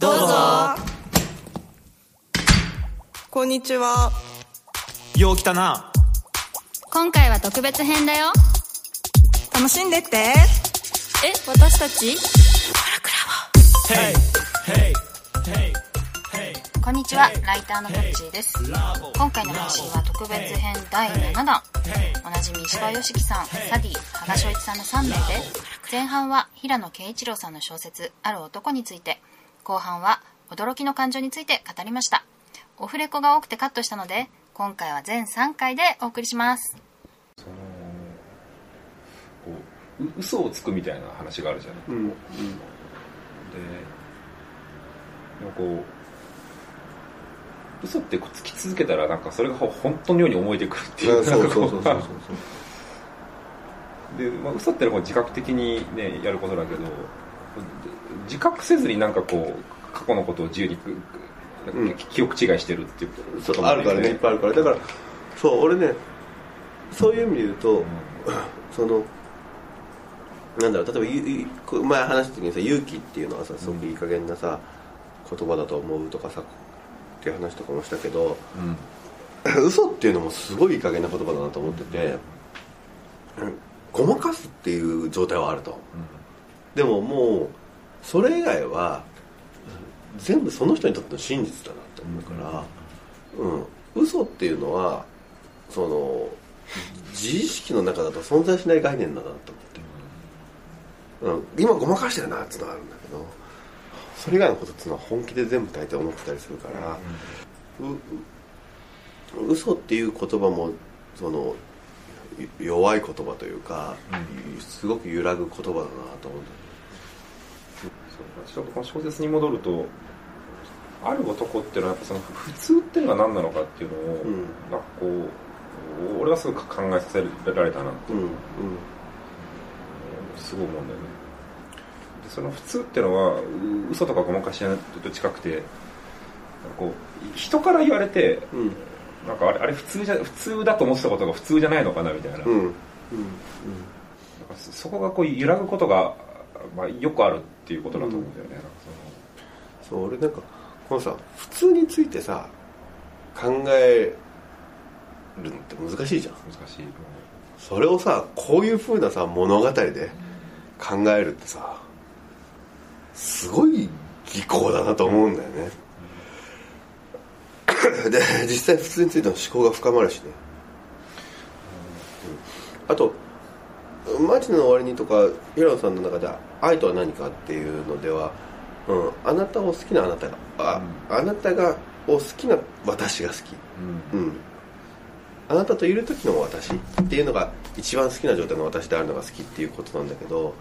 どうぞ。こんにちは。よう来たな。今回は特別編だよ。楽しんでって。え私たち？こんにちはライターのトッチーです。今回の配信は特別編第7弾。おなじみ石川良樹さんサディ羽賀翔一さんの3名で前半は平野啓一郎さんの小説「ある男」について後半は驚きの感情について語りました。オフレコが多くてカットしたので今回は全3回でお送りします。そのこうう嘘をつくみたいな話があるじゃない、うんうん。ででもこう嘘ってこうつき続けたらなんかそれがほ本当のように思えてくるっていう。そうなんかこそうそうそうそう。で、まあ、嘘ってのは自覚的にねやることだけど自覚せずになんかこう過去のことを自由にくうん。記憶違いしてるっていうことそうあるからねいっぱいあるから。だからそう俺ねそういう意味で言うと、そのなんだろう例えば前話した時にさ勇気っていうのはさすごくいい加減なさ、言葉だと思うとかさっていう話とかもしたけどうん。嘘っていうのもすごいいい加減な言葉だなと思ってて、うん。ごまかすっていう状態はあると、でももうそれ以外は全部その人にとっての真実だなって思うから、うん、嘘っていうのはその自意識の中だと存在しない概念だなと思って、うん、今ごまかしてるなっていうのがあるんだけどそれ以外のことっていうのは本気で全部大体思ってたりするから、うう嘘っていう言葉もそのゆ弱い言葉というか、すごく揺らぐ言葉だなと思うんだよね。そうちょっとこの小説に戻るとある男っていうのはやっぱその普通っていうのは何なのかっていうのを、うん。なんかこう俺はすごく考えさせられたなってう。んうん。すごい思うんだよね。でその普通っていうのはう嘘とかごまかしと近くてこう人から言われてうん。なんかあれあれ普通じゃ普通だと思ってたことが普通じゃないのかなみたいな,、うん。うん。なんそこがこう揺らぐことが、まあ、よくあるっていうことだと思うんだよね、なんかその。そう俺なんかこのさ普通についてさ考えるのって難しいじゃん。難しいそれをさこういう風なさ物語で考えるってさすごい技巧だなと思うんだよね。で実際普通についての思考が深まるしね、うん。あと「マジの終わりに」とか平野さんの中で「愛とは何か」っていうのでは、うん、あなたを好きなあなたがあ,、あなたがを好きな私が好き。うん。うん、あなたといる時の私っていうのが一番好きな状態の私であるのが好きっていうことなんだけど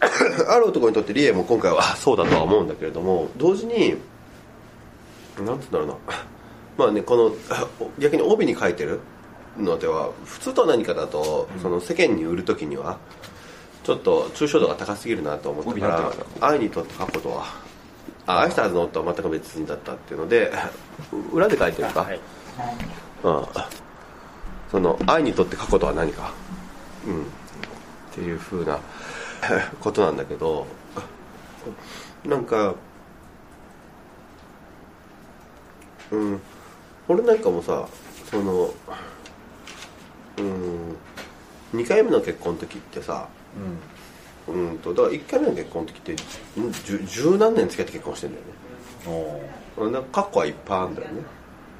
ある男にとってリエも今回はそうだとは思うんだけれども同時になんつうんだろうな。まあねこの逆に帯に書いてるのでは普通とは何かだと、その世間に売る時にはちょっと抽象度が高すぎるなと思った帯から愛にとって過去とはあ愛したはずの夫は全く別人だったっていうので 裏で書いてるか、うん、その愛にとって過去とは何か、うん、っていうふうな ことなんだけどなんかうん。俺なんかもさそのうん。2回目の結婚の時ってさうんとだから1回目の結婚の時ってうん十十何年付き合って結婚してんだよね。おなんか過去はいっぱいあるんだよね、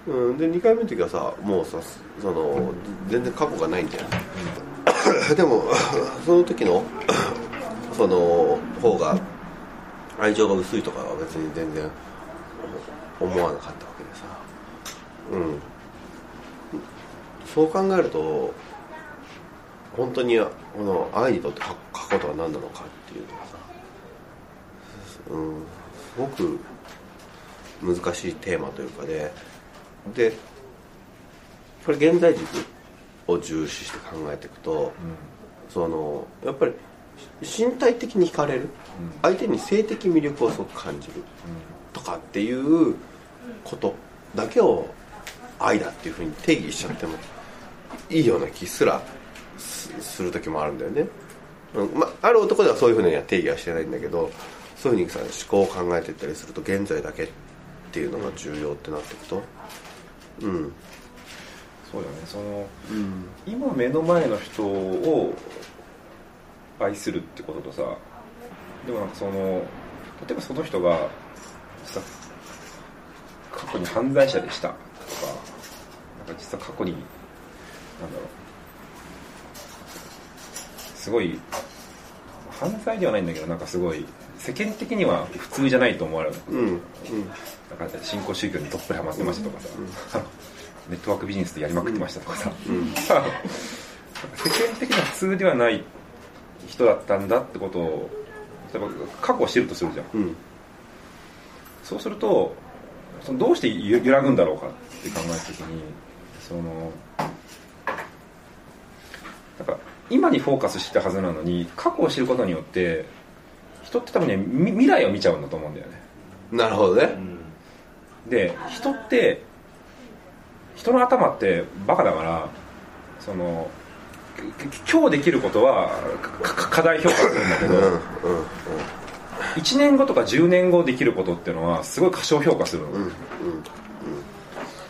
うん、で2回目の時はさもうさその全然過去がないんだよ、でもその時のその方が愛情が薄いとかは別に全然思わなかったわけでさ。うんそう考えると本当にこの愛にとって過過去とは何なのかっていうのがさ、うん、すごく難しいテーマというかででこれ現在軸を重視して考えていくと、そのやっぱり身体的に惹かれる、相手に性的魅力をすごく感じる、とかっていうことだけを愛だっていうふうに定義しちゃってもいいような気すらすする時もあるんだよね、うんまあ、ある男ではそういうふうには定義はしてないんだけどそういうふうにさ思考を考えていったりすると現在だけっていうのが重要ってなっていくと。うん。そうだよね。その、今目の前の人を愛するってこととさでもなんかその例えばその人が実は過去に犯罪者でしたとかなんか実は過去になんだろう。すごい犯罪ではないんだけどなんかすごい世間的には普通じゃないと思われる。のうんうん。なんか新興宗教にどっぷりハマってましたとかさ、ネットワークビジネスでやりまくってましたとかさ、世間的には普通ではない人だったんだってことを例えば過去を知るとするじゃん、うん。そうするとそのどうしてゆ揺らぐんだろうかって考えた時にその今にフォーカスしてたはずなのに過去を知ることによって人って多分ねみ未来を見ちゃうんだと思うんだよね。なるほどね。で人って人の頭ってバカだからそのき今日できることは課題評価するんだけど、うんうん1年後とか10年後できることっていうのはすごい過小評価するの、うんうん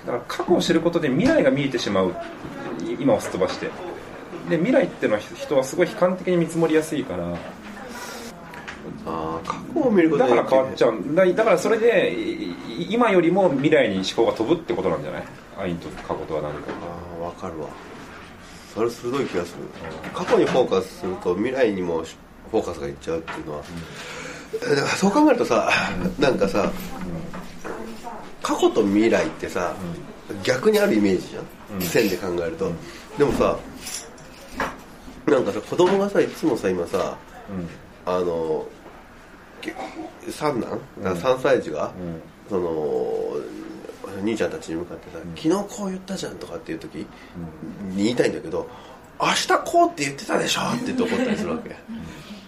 だから過去を知ることで未来が見えてしまう。い今をすっ飛ばしてで未来っていうのは人はすごい悲観的に見積もりやすいから。ああ過去を見ることだから変わっちゃう。うだだからそれで今よりも未来に思考が飛ぶってことなんじゃない？愛と過去とは何か。ああ分かるわ。それ鋭い気がする。過去にフォーカスすると未来にもフォーカスがいっちゃうっていうのは、だからそう考えるとさなんかさ過去と未来ってさ逆にあるイメージじゃん、線で考えると。でもさなんかさ子供がさいつもさ今さあのけ三男？だから3歳児が、その兄ちゃんたちに向かってさ「昨日こう言ったじゃん」とかっていう時に言いたいんだけど「明日こうって言ってたでしょ」って言って怒ったりするわけ、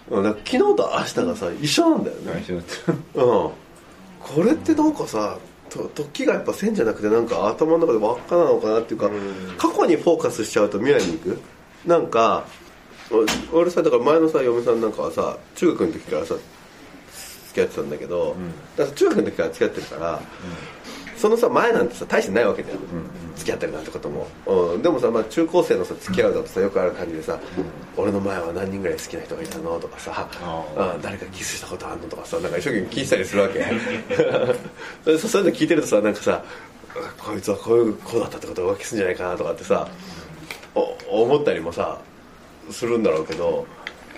うん、だから昨日と明日がさ一緒なんだよね、うん、これってなんかさと時がやっぱ線じゃなくてなんか頭の中で輪っかなのかなっていうか、過去にフォーカスしちゃうと未来に行く？なんかお俺さだから前のさ嫁さんなんかはさ中学の時からさ付き合ってたんだけど、だから中学の時から付き合ってるから、そのさ前なんてさ大してないわけだよ、付き合ってるなんてことも、うん、でもさ、まあ、中高生のさ付き合うだとさよくある感じでさ、俺の前は何人ぐらい好きな人がいたのとかさ、あうん誰かキスしたことあんのとかさなんか一生懸命聞いてたりするわけ。で そそういうの聞いてるとさなんかさこいつはこういう子だったってことを浮気するんじゃないかなとかってさお思ったりもさするんだろうけど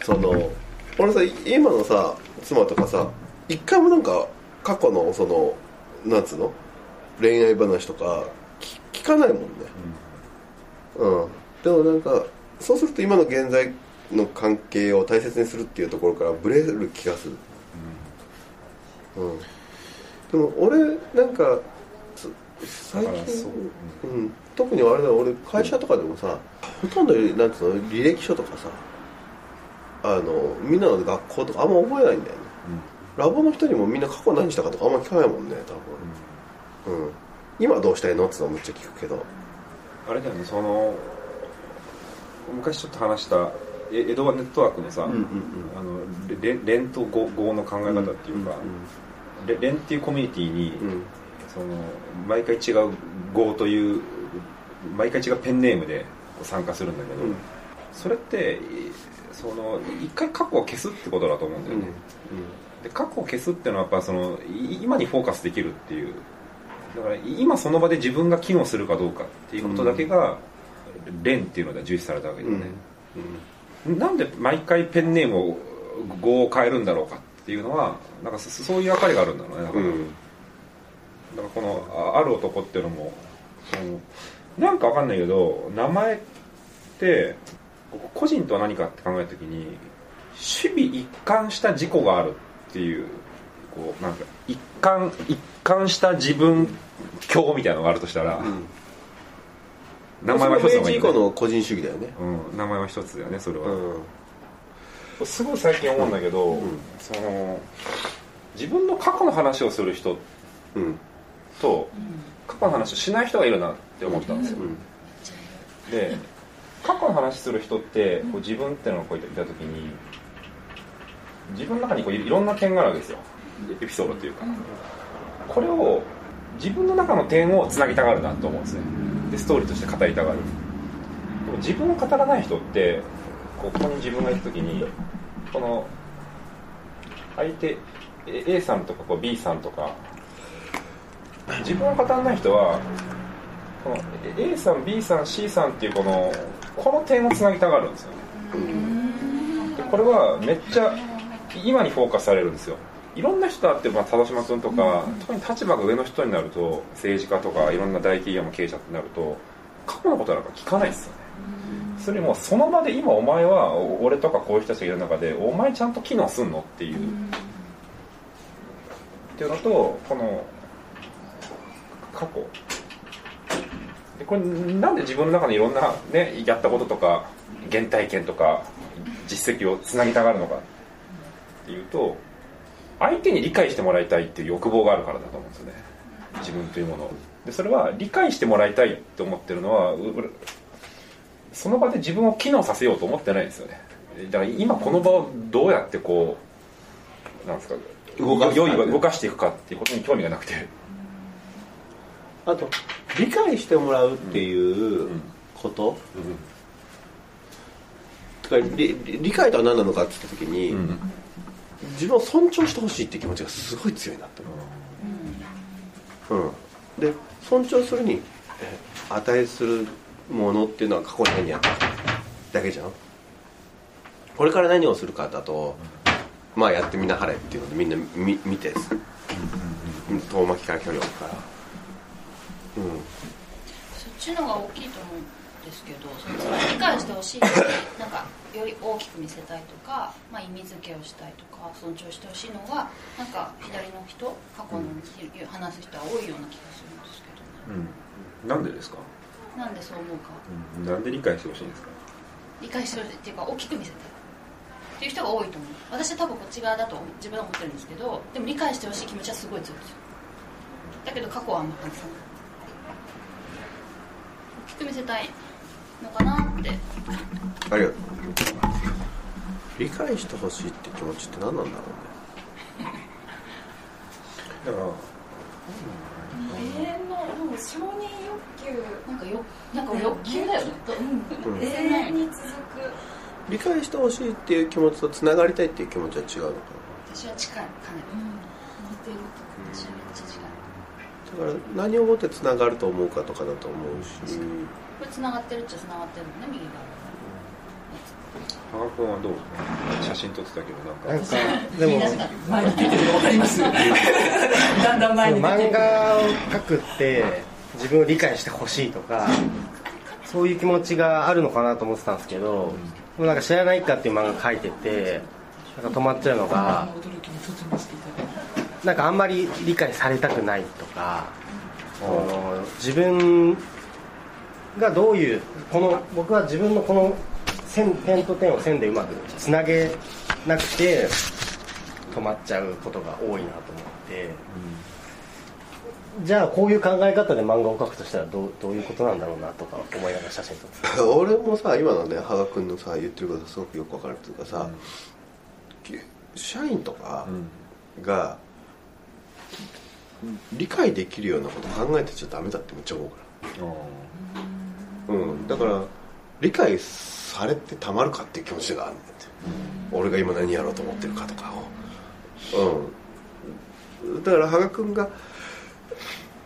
その俺さ今のさ妻とかさ一回もなんか過去のそのなんつうの？恋愛話とか聞聞かないもんね。うん、でもなんかそうすると今の現在の関係を大切にするっていうところからブレる気がする。うん、でも俺なんかそ最近そう。うん、特にあれだ俺会社とかでもさほとんどなんつうの履歴書とかさあのみんなの学校とかあんま覚えないんだよね、ラボの人にもみんな過去何したかとかあんま聞かないもんね多分、うん、今どうしたいのってのはむっちゃ聞くけど。あれだよねその昔ちょっと話したえ江戸はネットワークのさ、うんうんあのレレンと語語の考え方っていうか、レレンっていうコミュニティに、うん。うんその毎回違う語という毎回違うペンネームで参加するんだけど、うん。それってその一回過去を消すってことだと思うんだよね、で過去を消すっていうのはやっぱそのい今にフォーカスできるっていう。だから今その場で自分が機能するかどうかっていうことだけが、レンっていうので重視されたわけだよね、なんで毎回ペンネームを語を変えるんだろうかっていうのはなんかそそういう役割があるんだろうねだから,、うん。だからこのあある男っていうのもそのなんかわかんないけど名前って個人とは何かって考えた時に守備一貫した事故があるっていうこうなんか一貫一貫した自分教みたいなのがあるとしたら、名前は一つの方がいいんだよ明治以降の個人主義だよね。うん、名前は一つだよねそれは、うん。すごい最近思うんだけど、その自分の過去の話をする人うんと過去の話をしない人がいるなって思ったんですよ、で過去の話する人ってこう自分ってのがこういた時に自分の中にこういろんな点があるわけですよ。エピソードというか。これを自分の中の点をつなぎたがるなと思うんですね。でストーリーとして語りたがる。でも自分を語らない人ってここに自分がいた時にこの相手 A さんとかこう B さんとか自分を語らない人はこの A さん B さん C さんっていうこのこの点をつなぎたがるんですよね。でこれはめっちゃ今にフォーカスされるんですよ。いろんな人だって、まあ、田島君とか、特に立場が上の人になると政治家とかいろんな大企業の経営者ってなると過去のことなんか聞かないですよね。それもその場で今お前は俺とかこういう人たちがいる中でお前ちゃんと機能すんのっていう、っていうのとこの過去。でこれなんで自分の中にいろんな、ね、やったこととか原体験とか実績をつなぎたがるのかっていうと相手に理解してもらいたいっていう欲望があるからだと思うんですよね。自分というものを。でそれは理解してもらいたいと思ってるのはその場で自分を機能させようと思ってないんですよね。だから今この場をどうやってこうなんですか動か動かしていくかっていうことに興味がなくてあと理解してもらうっていうこと、だから理理理解とは何なのかって言った時に、うん。自分を尊重してほしいって気持ちがすごい強いなって思う、うん、で尊重するにえ値するものっていうのは過去に何やったかだけじゃん？これから何をするかだとまあやってみなはれっていうのでみんな見見て遠巻きから距離を置くから。うんそっちのが大きいと思うんですけどその理解してほしいしなんかより大きく見せたいとか、まあ、意味付けをしたいとか尊重してほしいのがなんか左の人過去の話す人は多いような気がするんですけどね、うん。なんでですか、なんでそう思うか。うん。なんで理解してほしいんですか？理解してほしいっていうか大きく見せたいっていう人が多いと思う。私は多分こっち側だと自分は思ってるんですけどでも理解してほしい気持ちはすごい強いですよ。だけど過去はあんま感じさないく見せたいのかなって。ありがとう。理解してほしいって気持ちって何なんだろ だから永遠のでも承認欲なんかよなんか欲求だよね。うん。うん。求永遠に続く。うね理解してほしいっていう気持ちとつながりたいっていう気持ちは違うのか私は近い。かなり。似てる私はめっちゃ近い。なだから何をもってつながると思うかとかだと思うし。これ繋がってるっちゃ繋がってるのね右側。羽賀君はどう？写真撮ってたけどなんか。なんかでも前に出てるの分かります？だんだん前に出て漫る画を描くって自分を理解してほしいとかそういう気持ちがあるのかなと思ってたんですけど、でもなんか「知らないか」っていう漫画描いててなんか止まっちゃうのがなんかあんまり理解されたくないとか、その自分がどういうこの僕は自分のこの線点と点を線でうまくつなげなくて止まっちゃうことが多いなと思って、じゃあこういう考え方で漫画を描くとしたらどうどういうことなんだろうなとか思いながら写真撮ってた。俺もさ今のね羽賀君のさ言ってることすごくよくわかるっていうかさ、社員とかが理解できるようなこと考えてちゃダメだってめっちゃ思うから。うん、だから理解されてたまるかっていう気持ちがあるんだって、俺が今何やろうと思ってるかとかを。うん。だから羽賀君が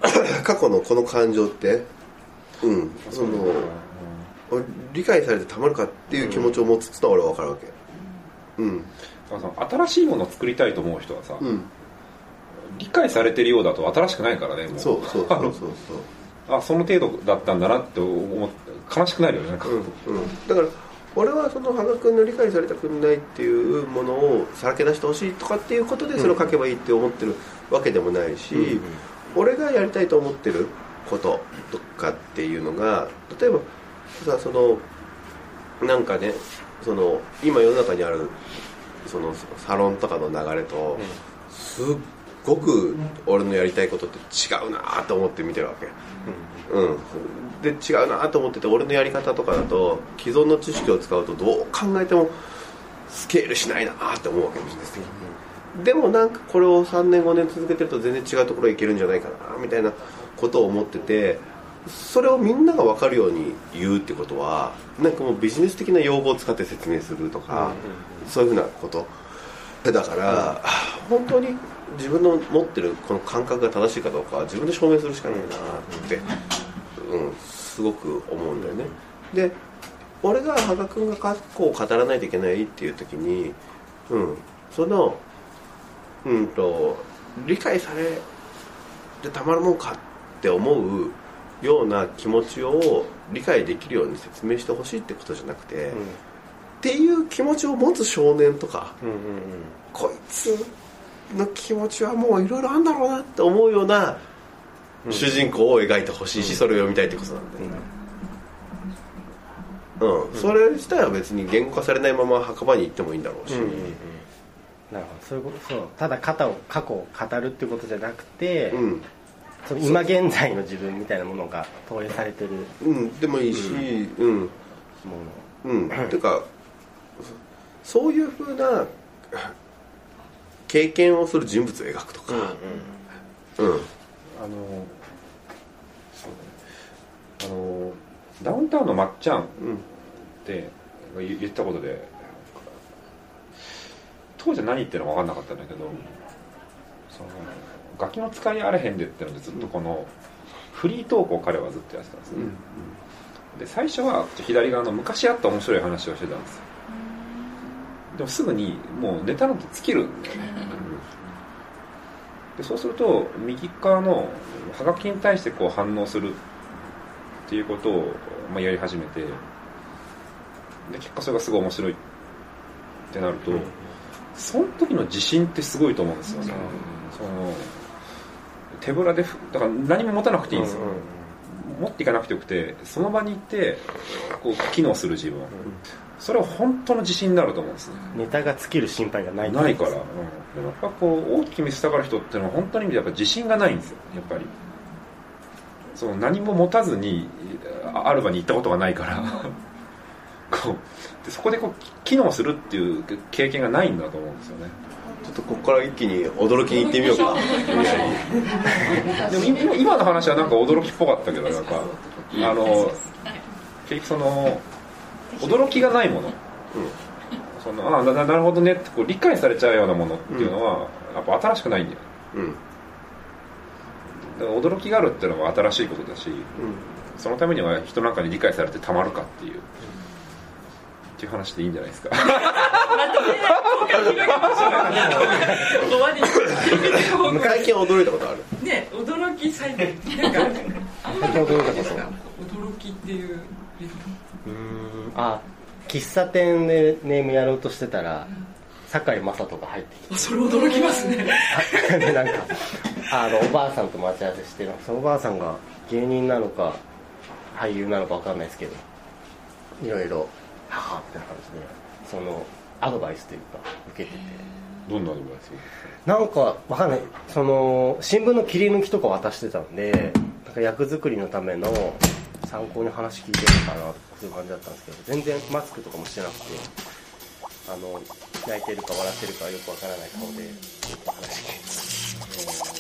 過去のこの感情ってうん。その理解されてたまるかっていう気持ちを持つのは俺は分かるわけ。うん。だからその新しいものを作りたいと思う人はさ、うん理解されてるようだと新しくないからねもう。そうそうそうそう。そう あその程度だったんだなって思っ悲しくなるよねなんか、うん。うん、だから俺はその羽賀君の理解されたくないっていうものをさらけ出してほしいとかっていうことでそれを書けばいいって思ってるわけでもないし、俺がやりたいと思ってることとかっていうのが例えばさそのなんかねその今世の中にあるそのサロンとかの流れとすっごく俺のやりたいことって違うなと思って見てるわけ。うん、で違うなと思ってて俺のやり方とかだと既存の知識を使うとどう考えてもスケールしないなって思うわけビジネス的にでもなんかこれを3年5年続けてると全然違うところへ行けるんじゃないかなみたいなことを思っててそれをみんなが分かるように言うってことはなんかもうビジネス的な用語を使って説明するとか、そういうふうなことだから、本当に自分の持ってるこの感覚が正しいかどうかは自分で証明するしかないなって、うん、すごく思うんだよね。で俺が羽賀君が過去を語らないといけないっていう時に、うん、そのうんと理解されてたまるもんかって思うような気持ちを理解できるように説明してほしいってことじゃなくて、っていう気持ちを持つ少年とか、うんうんうんこいつの気持ちはもういろいろあるんだろうなって思うような主人公を描いてほしいし、それを読みたいってことなんだよ、うん。それ自体は別に言語化されないまま墓場に行ってもいいんだろうし、うんうんうん。なるほど。そういうこと。そう。ただ肩を過去を語るってことじゃなくて、うん。その今現在の自分みたいなものが投影されてるもうん、でもいいし、うん。の。うん、ていうかそそういうふうな経験をする人物を描くとか、うんあのそうだね。あのダウンタウンのまっちゃんって言言ったことで当時は何言ってるのか分かんなかったんだけどそのガキの使いあれへんでってのでずっとこのフリートークを彼はずっとやってたんですね、で最初は左側の昔あった面白い話をしてたんですよでもすぐにもうネタなんて尽きるんだよね、でそうすると右側のハガキに対してこう反応するっていうことを、まあ、やり始めてで結果それがすごい面白いってなると、その時の自信ってすごいと思うんですよ。ね、その手ぶらでふだから何も持たなくていいんですよ、持っていかなくてよくてその場に行ってこう機能する自分、それは本当の自信になると思うんですね。ネタが尽きる心配がない。ないから、うん、やっぱこう大きく見せたがる人っていうのは本当にやっぱ自信がないんですよ。やっぱり。その何も持たずにあアルバに行ったことがないから。こう。でそこでこう機能するっていう経験がないんだと思うんですよねちょっとここから一気に驚きに行ってみようか。でも今今の話はなんか驚きっぽかったけどなんかあの結局その驚きがないもの、そのあなななるほどねってこう理解されちゃうようなものっていうのは、やっぱ新しくないんだよ。うん。だから驚きがあるっていうのは新しいことだし、そのためには人なんかに理解されてたまるかっていう、っていう話でいいんじゃないですか。最近驚いたことあるね驚き最近なんかあんまり驚いたこと驚きっていう。うーんあ喫茶店でネームやろうとしてたら堺雅人が入ってきて。それ驚きますね。でなんかあのおばあさんと待ち合わせしてそのおばあさんが芸人なのか俳優なのか分かんないですけどいろいろ「はは」みたいな感じでそのアドバイスというか受けてて。どんなアドバイスなんかわかんない。その新聞の切り抜きとか渡してたんでなんか役作りのための参考に話聞いてるのかなそういう感じだったんですけど全然マスクとかもしてなくてあの泣いてるか笑ってるかよくわからない顔で話聞いて